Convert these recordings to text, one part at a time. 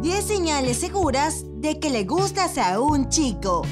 10 señales seguras de que le gustas a un chico.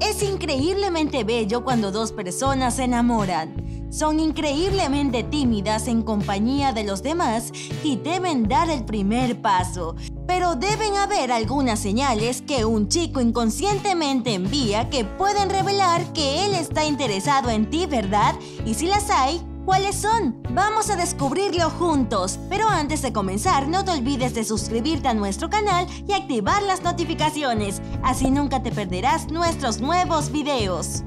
Es increíblemente bello cuando dos personas se enamoran. Son increíblemente tímidas en compañía de los demás y deben dar el primer paso. Pero deben haber algunas señales que un chico inconscientemente envía que pueden revelar que él está interesado en ti, ¿verdad? Y si las hay, ¿Cuáles son? Vamos a descubrirlo juntos. Pero antes de comenzar, no te olvides de suscribirte a nuestro canal y activar las notificaciones. Así nunca te perderás nuestros nuevos videos.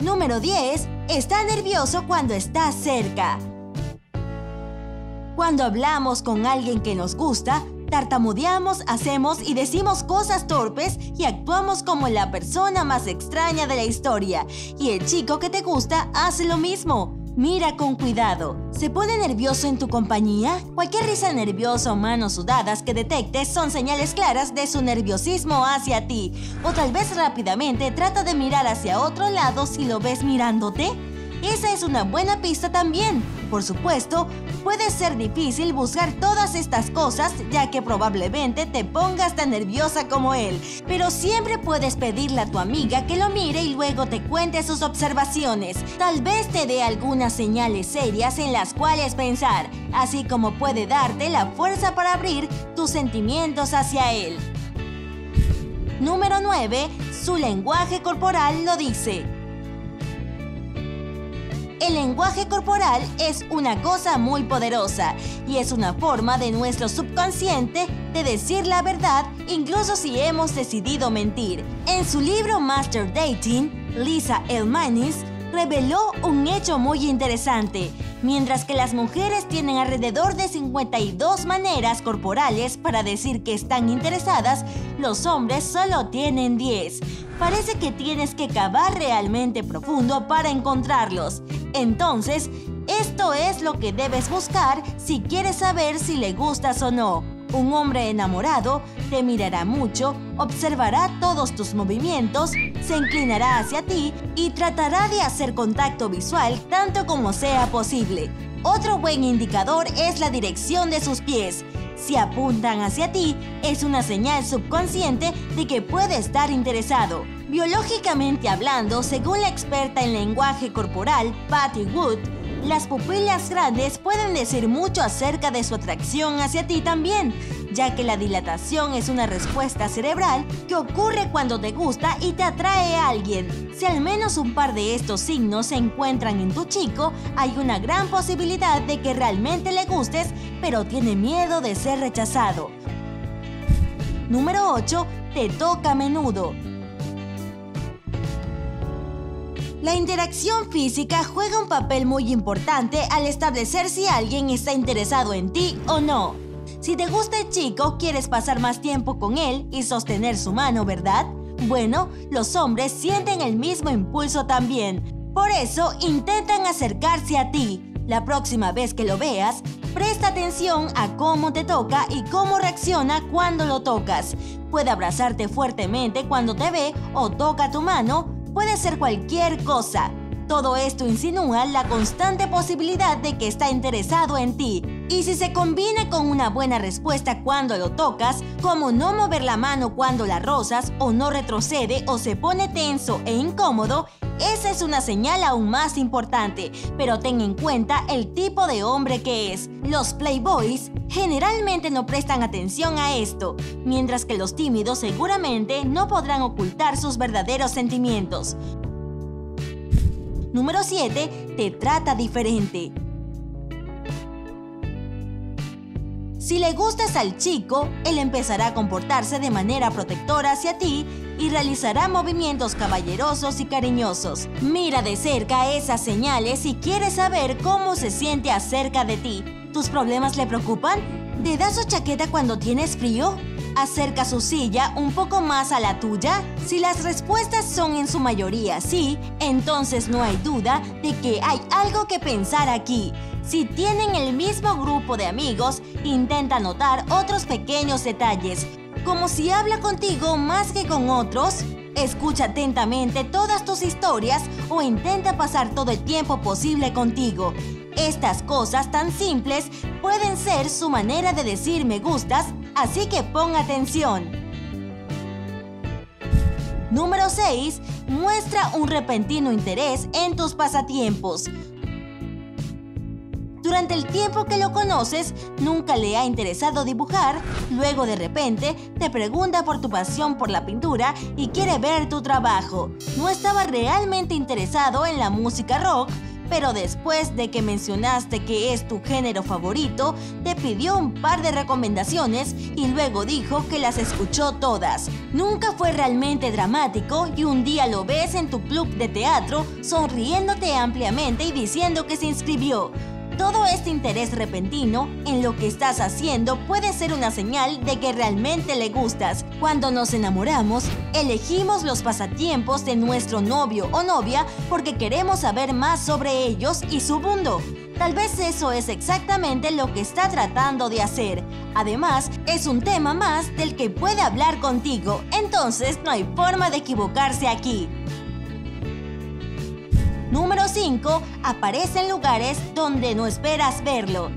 Número 10. Está nervioso cuando estás cerca. Cuando hablamos con alguien que nos gusta, tartamudeamos, hacemos y decimos cosas torpes y actuamos como la persona más extraña de la historia. Y el chico que te gusta hace lo mismo. Mira con cuidado. ¿Se pone nervioso en tu compañía? Cualquier risa nerviosa o manos sudadas que detectes son señales claras de su nerviosismo hacia ti. O tal vez rápidamente trata de mirar hacia otro lado si lo ves mirándote. Esa es una buena pista también. Por supuesto, puede ser difícil buscar todas estas cosas ya que probablemente te pongas tan nerviosa como él, pero siempre puedes pedirle a tu amiga que lo mire y luego te cuente sus observaciones. Tal vez te dé algunas señales serias en las cuales pensar, así como puede darte la fuerza para abrir tus sentimientos hacia él. Número 9. Su lenguaje corporal lo dice. El lenguaje corporal es una cosa muy poderosa y es una forma de nuestro subconsciente de decir la verdad incluso si hemos decidido mentir. En su libro Master Dating, Lisa Elmanis reveló un hecho muy interesante. Mientras que las mujeres tienen alrededor de 52 maneras corporales para decir que están interesadas, los hombres solo tienen 10. Parece que tienes que cavar realmente profundo para encontrarlos. Entonces, esto es lo que debes buscar si quieres saber si le gustas o no. Un hombre enamorado te mirará mucho, observará todos tus movimientos, se inclinará hacia ti y tratará de hacer contacto visual tanto como sea posible. Otro buen indicador es la dirección de sus pies. Si apuntan hacia ti, es una señal subconsciente de que puede estar interesado. Biológicamente hablando, según la experta en lenguaje corporal, Patty Wood, las pupilas grandes pueden decir mucho acerca de su atracción hacia ti también, ya que la dilatación es una respuesta cerebral que ocurre cuando te gusta y te atrae a alguien. Si al menos un par de estos signos se encuentran en tu chico, hay una gran posibilidad de que realmente le gustes, pero tiene miedo de ser rechazado. Número 8. Te toca a menudo. La interacción física juega un papel muy importante al establecer si alguien está interesado en ti o no. Si te gusta el chico, quieres pasar más tiempo con él y sostener su mano, ¿verdad? Bueno, los hombres sienten el mismo impulso también. Por eso intentan acercarse a ti. La próxima vez que lo veas, presta atención a cómo te toca y cómo reacciona cuando lo tocas. Puede abrazarte fuertemente cuando te ve o toca tu mano Puede ser cualquier cosa. Todo esto insinúa la constante posibilidad de que está interesado en ti. Y si se combina con una buena respuesta cuando lo tocas, como no mover la mano cuando la rozas o no retrocede o se pone tenso e incómodo, esa es una señal aún más importante, pero ten en cuenta el tipo de hombre que es. Los playboys generalmente no prestan atención a esto, mientras que los tímidos seguramente no podrán ocultar sus verdaderos sentimientos. Número 7. Te trata diferente. Si le gustas al chico, él empezará a comportarse de manera protectora hacia ti y realizará movimientos caballerosos y cariñosos. Mira de cerca esas señales si quieres saber cómo se siente acerca de ti. ¿Tus problemas le preocupan? ¿Te da su chaqueta cuando tienes frío? ¿Acerca su silla un poco más a la tuya? Si las respuestas son en su mayoría sí, entonces no hay duda de que hay algo que pensar aquí. Si tienen el mismo grupo de amigos, intenta notar otros pequeños detalles, como si habla contigo más que con otros. Escucha atentamente todas tus historias o intenta pasar todo el tiempo posible contigo. Estas cosas tan simples pueden ser su manera de decir me gustas, así que pon atención. Número 6. Muestra un repentino interés en tus pasatiempos. Durante el tiempo que lo conoces, nunca le ha interesado dibujar, luego de repente te pregunta por tu pasión por la pintura y quiere ver tu trabajo. No estaba realmente interesado en la música rock, pero después de que mencionaste que es tu género favorito, te pidió un par de recomendaciones y luego dijo que las escuchó todas. Nunca fue realmente dramático y un día lo ves en tu club de teatro sonriéndote ampliamente y diciendo que se inscribió. Todo este interés repentino en lo que estás haciendo puede ser una señal de que realmente le gustas. Cuando nos enamoramos, elegimos los pasatiempos de nuestro novio o novia porque queremos saber más sobre ellos y su mundo. Tal vez eso es exactamente lo que está tratando de hacer. Además, es un tema más del que puede hablar contigo, entonces no hay forma de equivocarse aquí. Número 5. Aparece en lugares donde no esperas verlo.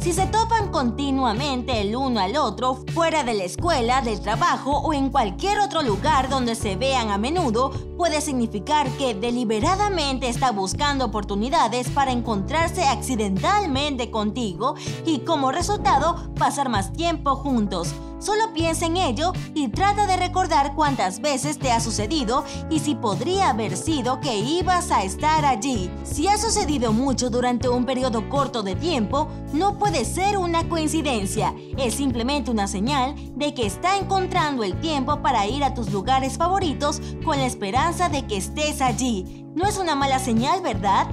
Si se topan continuamente el uno al otro, fuera de la escuela, del trabajo o en cualquier otro lugar donde se vean a menudo, puede significar que deliberadamente está buscando oportunidades para encontrarse accidentalmente contigo y como resultado pasar más tiempo juntos. Solo piensa en ello y trata de recordar cuántas veces te ha sucedido y si podría haber sido que ibas a estar allí. Si ha sucedido mucho durante un periodo corto de tiempo, no puede ser una coincidencia. Es simplemente una señal de que está encontrando el tiempo para ir a tus lugares favoritos con la esperanza de que estés allí. No es una mala señal, ¿verdad?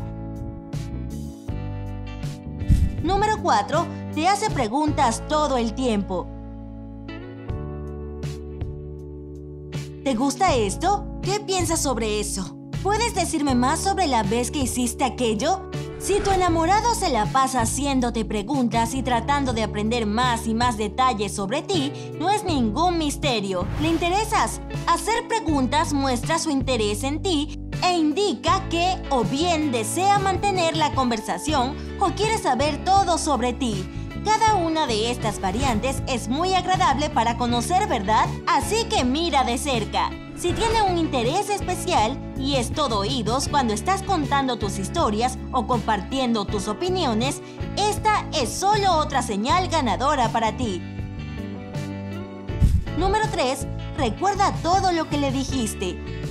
Número 4. Te hace preguntas todo el tiempo. ¿Te gusta esto? ¿Qué piensas sobre eso? ¿Puedes decirme más sobre la vez que hiciste aquello? Si tu enamorado se la pasa haciéndote preguntas y tratando de aprender más y más detalles sobre ti, no es ningún misterio. ¿Le interesas? Hacer preguntas muestra su interés en ti e indica que o bien desea mantener la conversación o quiere saber todo sobre ti. Cada una de estas variantes es muy agradable para conocer, ¿verdad? Así que mira de cerca. Si tiene un interés especial y es todo oídos cuando estás contando tus historias o compartiendo tus opiniones, esta es solo otra señal ganadora para ti. Número 3. Recuerda todo lo que le dijiste.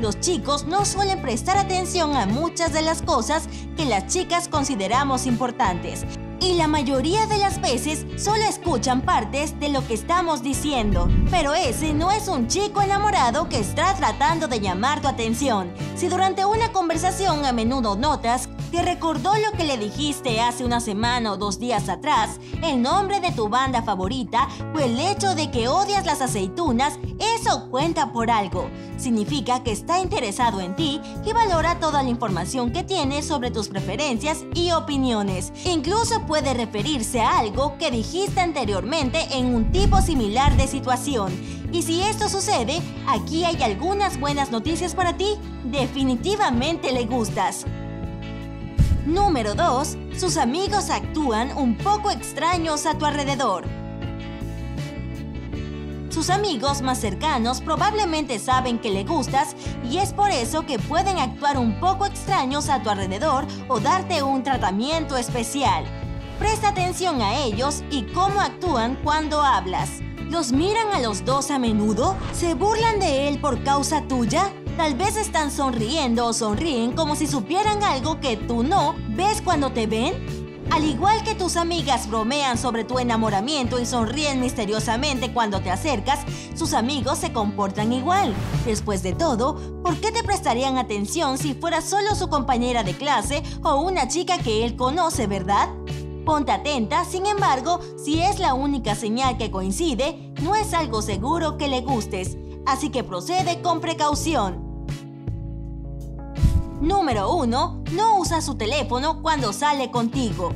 Los chicos no suelen prestar atención a muchas de las cosas que las chicas consideramos importantes. Y la mayoría de las veces solo escuchan partes de lo que estamos diciendo. Pero ese no es un chico enamorado que está tratando de llamar tu atención. Si durante una conversación a menudo notas que recordó lo que le dijiste hace una semana o dos días atrás, el nombre de tu banda favorita o el hecho de que odias las aceitunas, eso cuenta por algo. Significa que está interesado en ti y valora toda la información que tienes sobre tus preferencias y opiniones. Incluso puede referirse a algo que dijiste anteriormente en un tipo similar de situación. Y si esto sucede, aquí hay algunas buenas noticias para ti. Definitivamente le gustas. Número 2. Sus amigos actúan un poco extraños a tu alrededor. Sus amigos más cercanos probablemente saben que le gustas y es por eso que pueden actuar un poco extraños a tu alrededor o darte un tratamiento especial. Presta atención a ellos y cómo actúan cuando hablas. ¿Los miran a los dos a menudo? ¿Se burlan de él por causa tuya? Tal vez están sonriendo o sonríen como si supieran algo que tú no ves cuando te ven. Al igual que tus amigas bromean sobre tu enamoramiento y sonríen misteriosamente cuando te acercas, sus amigos se comportan igual. Después de todo, ¿por qué te prestarían atención si fuera solo su compañera de clase o una chica que él conoce, verdad? Ponte atenta, sin embargo, si es la única señal que coincide, no es algo seguro que le gustes, así que procede con precaución. Número 1. No usa su teléfono cuando sale contigo.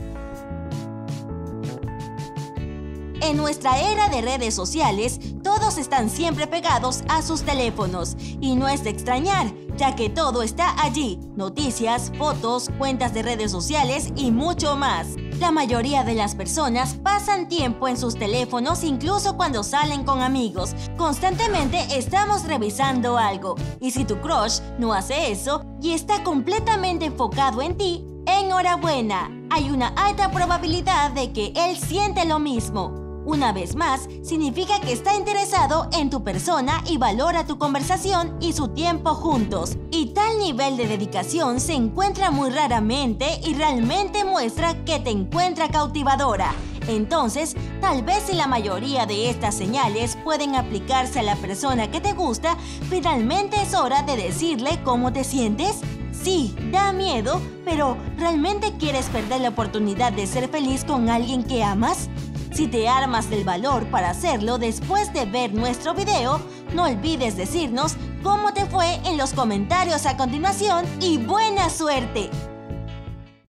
En nuestra era de redes sociales, todos están siempre pegados a sus teléfonos. Y no es de extrañar, ya que todo está allí. Noticias, fotos, cuentas de redes sociales y mucho más. La mayoría de las personas pasan tiempo en sus teléfonos incluso cuando salen con amigos. Constantemente estamos revisando algo. Y si tu crush no hace eso y está completamente enfocado en ti, enhorabuena. Hay una alta probabilidad de que él siente lo mismo. Una vez más, significa que está interesado en tu persona y valora tu conversación y su tiempo juntos. Y tal nivel de dedicación se encuentra muy raramente y realmente muestra que te encuentra cautivadora. Entonces, tal vez si la mayoría de estas señales pueden aplicarse a la persona que te gusta, finalmente es hora de decirle cómo te sientes. Sí, da miedo, pero ¿realmente quieres perder la oportunidad de ser feliz con alguien que amas? Si te armas del valor para hacerlo después de ver nuestro video, no olvides decirnos cómo te fue en los comentarios a continuación y buena suerte.